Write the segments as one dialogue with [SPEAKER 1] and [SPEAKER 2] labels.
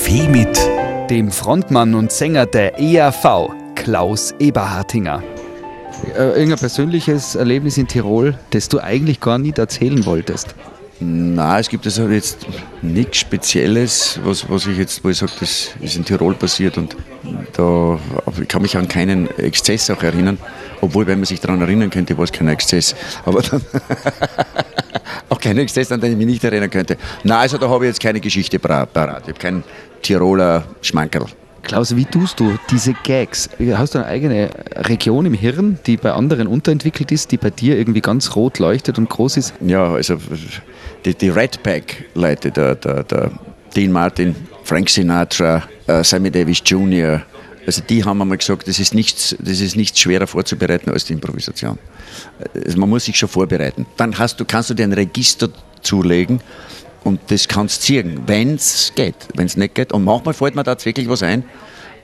[SPEAKER 1] Kaffee mit
[SPEAKER 2] dem Frontmann und Sänger der ERV, Klaus Eberhartinger. Äh, irgendein persönliches Erlebnis in Tirol, das du eigentlich gar nicht erzählen wolltest?
[SPEAKER 3] Na, es gibt also jetzt nichts Spezielles, was, was ich jetzt, wo ich sage, das ist in Tirol passiert und da ich kann mich an keinen Exzess auch erinnern, obwohl, wenn man sich daran erinnern könnte, war es kein Exzess. Aber dann auch kein Exzess, an den ich mich nicht erinnern könnte. Na, also da habe ich jetzt keine Geschichte parat. Ich habe keinen Tiroler Schmankerl.
[SPEAKER 2] Klaus, wie tust du diese Gags? Hast du eine eigene Region im Hirn, die bei anderen unterentwickelt ist, die bei dir irgendwie ganz rot leuchtet und groß ist?
[SPEAKER 3] Ja, also die, die Red Pack-Leute, der, der, der Dean Martin, Frank Sinatra, uh, Sammy Davis Jr., also die haben einmal gesagt, das ist, nichts, das ist nichts schwerer vorzubereiten als die Improvisation. Also man muss sich schon vorbereiten. Dann hast du, kannst du dir ein Register zulegen und das kannst du ziehen, wenn es geht. Wenn es nicht geht. Und manchmal fällt mir tatsächlich was ein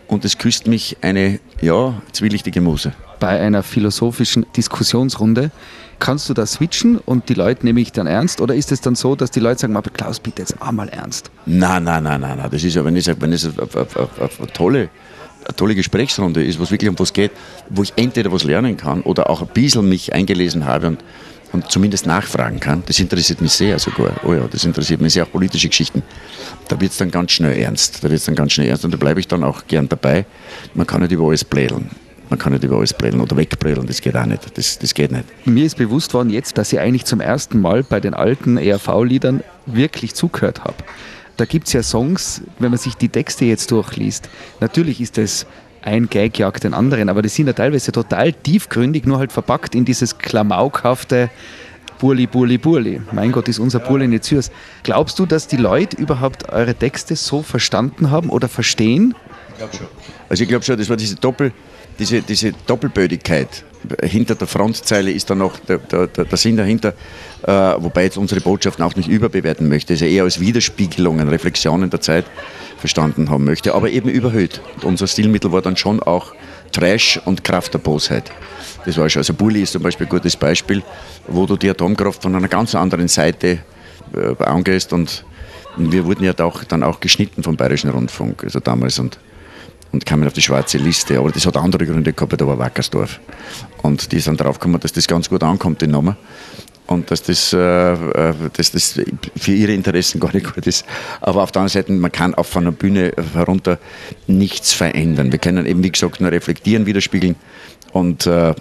[SPEAKER 3] und es küsst mich eine, ja, zwielichtige Muse.
[SPEAKER 2] Bei einer philosophischen Diskussionsrunde kannst du da switchen und die Leute nehme ich dann ernst? Oder ist es dann so, dass die Leute sagen, Klaus, bitte jetzt einmal ernst?
[SPEAKER 3] Nein, nein, nein, nein, nein. Das ist ja, wenn ich sage, wenn es eine, tolle, eine tolle Gesprächsrunde ist, was wirklich um was geht, wo ich entweder was lernen kann oder auch ein bisschen mich eingelesen habe und und zumindest nachfragen kann, das interessiert mich sehr sogar. Oh ja, das interessiert mich sehr, auch politische Geschichten. Da wird es dann ganz schnell ernst. Da wird dann ganz schnell ernst und da bleibe ich dann auch gern dabei. Man kann nicht über alles blädeln. Man kann nicht über alles blädeln oder wegblädeln, das geht auch nicht. Das, das geht nicht.
[SPEAKER 2] Mir ist bewusst worden jetzt, dass ich eigentlich zum ersten Mal bei den alten ERV-Liedern wirklich zugehört habe. Da gibt es ja Songs, wenn man sich die Texte jetzt durchliest. Natürlich ist es ein Gag jagt den anderen, aber die sind ja teilweise total tiefgründig, nur halt verpackt in dieses klamaukhafte Burli, Burli, Burli. Mein Gott, ist unser Burli nicht süß. Glaubst du, dass die Leute überhaupt eure Texte so verstanden haben oder verstehen?
[SPEAKER 3] Ich glaube schon. Also ich glaube schon, das war diese, Doppel, diese, diese Doppelbödigkeit. Hinter der Frontzeile ist dann noch der, der, der Sinn dahinter, äh, wobei jetzt unsere Botschaften auch nicht überbewerten möchte. Ist ja eher als Widerspiegelungen, Reflexionen der Zeit verstanden haben möchte, aber eben überhöht. unser Stilmittel war dann schon auch Trash und Kraft der Bosheit. Das war schon. Also Bully ist zum Beispiel ein gutes Beispiel, wo du die Atomkraft von einer ganz anderen Seite äh, angehst und wir wurden ja auch, dann auch geschnitten vom Bayerischen Rundfunk, also damals und, und kamen auf die schwarze Liste. Aber das hat andere Gründe gehabt, da war Wackersdorf. Und die sind drauf gekommen, dass das ganz gut ankommt, die Nummer und dass das, äh, äh, dass das für ihre Interessen gar nicht gut ist. Aber auf der anderen Seite, man kann auch von der Bühne herunter nichts verändern. Wir können eben, wie gesagt, nur reflektieren, widerspiegeln und äh,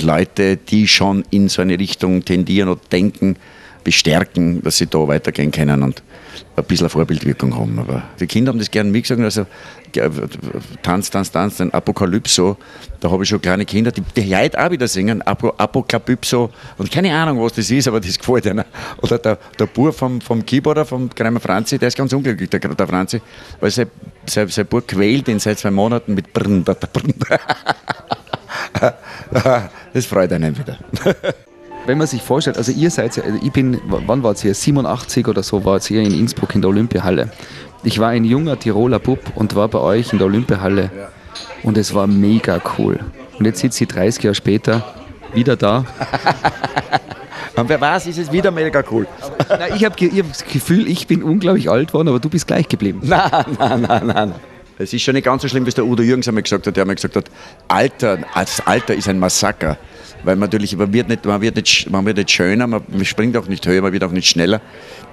[SPEAKER 3] Leute, die schon in so eine Richtung tendieren oder denken, bestärken, dass sie da weitergehen können und ein bisschen Vorbildwirkung haben. Aber die Kinder haben das gerne mitgesagt, also Tanz, Tanz, Tanz, den Apokalypso, da habe ich schon kleine Kinder, die, die heute auch wieder singen, Apokalypso und keine Ahnung, was das ist, aber das gefällt ihnen. Oder der, der Bub vom, vom Keyboarder, vom Kramer Franzi, der ist ganz unglücklich, der, der Franzi, weil sein, sein, sein Bub quält ihn seit zwei Monaten mit Brrn, Brrn. Das freut einen wieder
[SPEAKER 2] wenn man sich vorstellt, also ihr seid, also ich bin, wann war es hier, 87 oder so war es hier in Innsbruck in der Olympiahalle. Ich war ein junger Tiroler Bub und war bei euch in der Olympiahalle und es war mega cool. Und jetzt sitze ich 30 Jahre später wieder da.
[SPEAKER 3] Und wer weiß, ist es wieder mega cool.
[SPEAKER 2] Nein, ich habe hab das Gefühl, ich bin unglaublich alt geworden, aber du bist gleich geblieben.
[SPEAKER 3] Nein, nein, nein, nein. Es ist schon nicht ganz so schlimm, wie es der Udo Jürgens einmal gesagt hat. Der einmal gesagt hat, Alter, das Alter ist ein Massaker weil man natürlich, man wird nicht, man wird nicht, man wird nicht schöner, man, springt auch nicht höher, man wird auch nicht schneller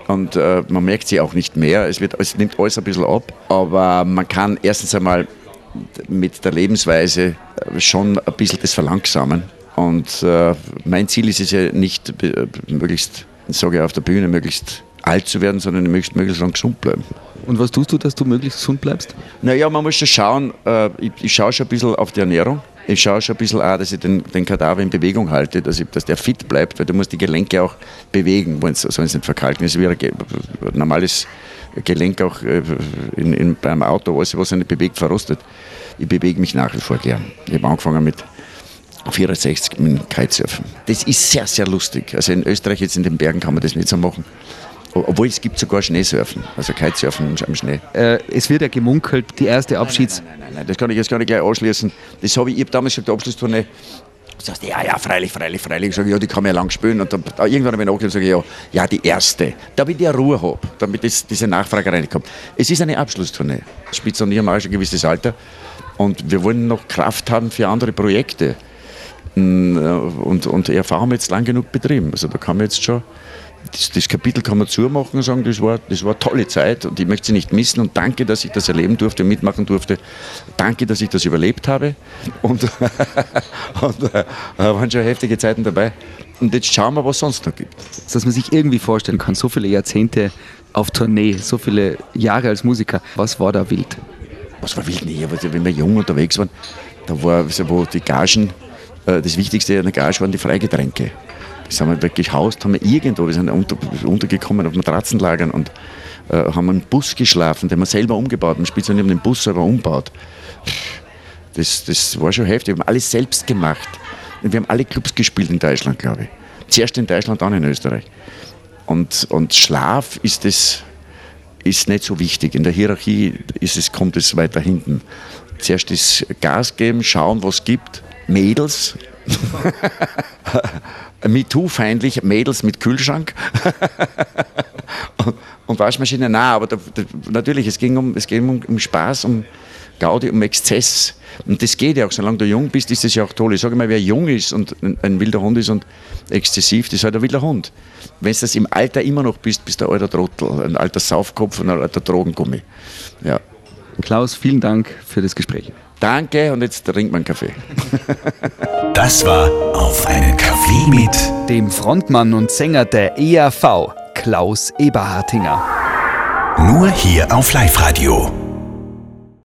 [SPEAKER 3] und äh, man merkt sie auch nicht mehr. Es, wird, es nimmt alles ein bisschen ab, aber man kann erstens einmal mit der Lebensweise äh, schon ein bisschen das verlangsamen. Und äh, mein Ziel ist es ja nicht, äh, möglichst, sage ich auf der Bühne, möglichst alt zu werden, sondern möglichst, möglichst lang gesund bleiben.
[SPEAKER 2] Und was tust du, dass du möglichst gesund bleibst?
[SPEAKER 3] Naja, man muss schon schauen, äh, ich, ich schaue schon ein bisschen auf die Ernährung ich schaue schon ein bisschen auch, dass ich den, den Kadaver in Bewegung halte, dass, ich, dass der fit bleibt, weil du musst die Gelenke auch bewegen, sonst also nicht verkalken. Es wäre ein normales Gelenk auch äh, in, in, beim Auto, alles, was sich nicht bewegt, verrostet. Ich bewege mich nach wie vor gern. Ich habe angefangen mit 64 mit Kitesurfen. Das ist sehr, sehr lustig. Also in Österreich jetzt in den Bergen kann man das nicht so machen. Obwohl es gibt sogar Schneesurfen, also Kitesurfen am Schnee.
[SPEAKER 2] Äh, es wird ja gemunkelt, die erste Abschieds...
[SPEAKER 3] Nein, nein, nein, nein, das kann ich jetzt gar nicht gleich anschließen. Das habe ich, ich habe damals gesagt, die Abschlusstournee sagst du, ja, ja, freilich, freilich, freilich. Ich sage, ja, die kann man ja lang spielen. Und dann, irgendwann habe ich nachgedacht und sage, ja, ja, die erste. Damit ich Ruhe habe, damit das, diese Nachfrage reinkommt. Es ist eine Abschlusstournee. Spitz und ich haben auch schon ein gewisses Alter. Und wir wollen noch Kraft haben für andere Projekte. Mm, äh, und, und ERV haben wir jetzt lang genug betrieben. Also da kann man jetzt schon das, das, Kapitel kann man zumachen und sagen, das war, das war eine tolle Zeit und ich möchte sie nicht missen und danke, dass ich das erleben durfte, mitmachen durfte. Danke, dass ich das überlebt habe und, und äh, waren schon heftige Zeiten dabei. Und jetzt schauen wir, was sonst noch gibt.
[SPEAKER 2] Dass man sich irgendwie vorstellen kann, so viele Jahrzehnte auf Tournee, so viele Jahre als Musiker. Was war da wild?
[SPEAKER 3] Was war wild? Nee, wenn wir jung unterwegs waren, da war, wo die Gagen, äh, das Wichtigste an der Gage waren die Freigetränke. Haben wir wirklich gehaust, haben wir irgendwo, wir sind unter, untergekommen auf Matratzenlagern und äh, haben einen Bus geschlafen, den wir selber umgebaut haben. Speziell haben den Bus selber umgebaut. Das, das war schon heftig. Wir haben alles selbst gemacht. Und wir haben alle Clubs gespielt in Deutschland, glaube ich. Zuerst in Deutschland, dann in Österreich. Und, und Schlaf ist, das, ist nicht so wichtig. In der Hierarchie ist es, kommt es weiter hinten. Zuerst ist Gas geben, schauen, was es gibt. Mädels. MeToo-feindlich, Mädels mit Kühlschrank und, und, Waschmaschine. Nein, aber da, da, natürlich, es ging, um, es ging um, um Spaß, um Gaudi, um Exzess. Und das geht ja auch, solange du jung bist, ist das ja auch toll. Ich sage mal, wer jung ist und ein, ein wilder Hund ist und exzessiv, das ist halt ein wilder Hund. Wenn du das im Alter immer noch bist, bist du ein alter Trottel, ein alter Saufkopf und ein alter Drogengummi. Ja.
[SPEAKER 2] Klaus, vielen Dank für das Gespräch.
[SPEAKER 3] Danke und jetzt trinkt man Kaffee.
[SPEAKER 1] Das war Auf einen Kaffee mit
[SPEAKER 2] dem Frontmann und Sänger der ERV, Klaus Eberhartinger.
[SPEAKER 1] Nur hier auf Live-Radio.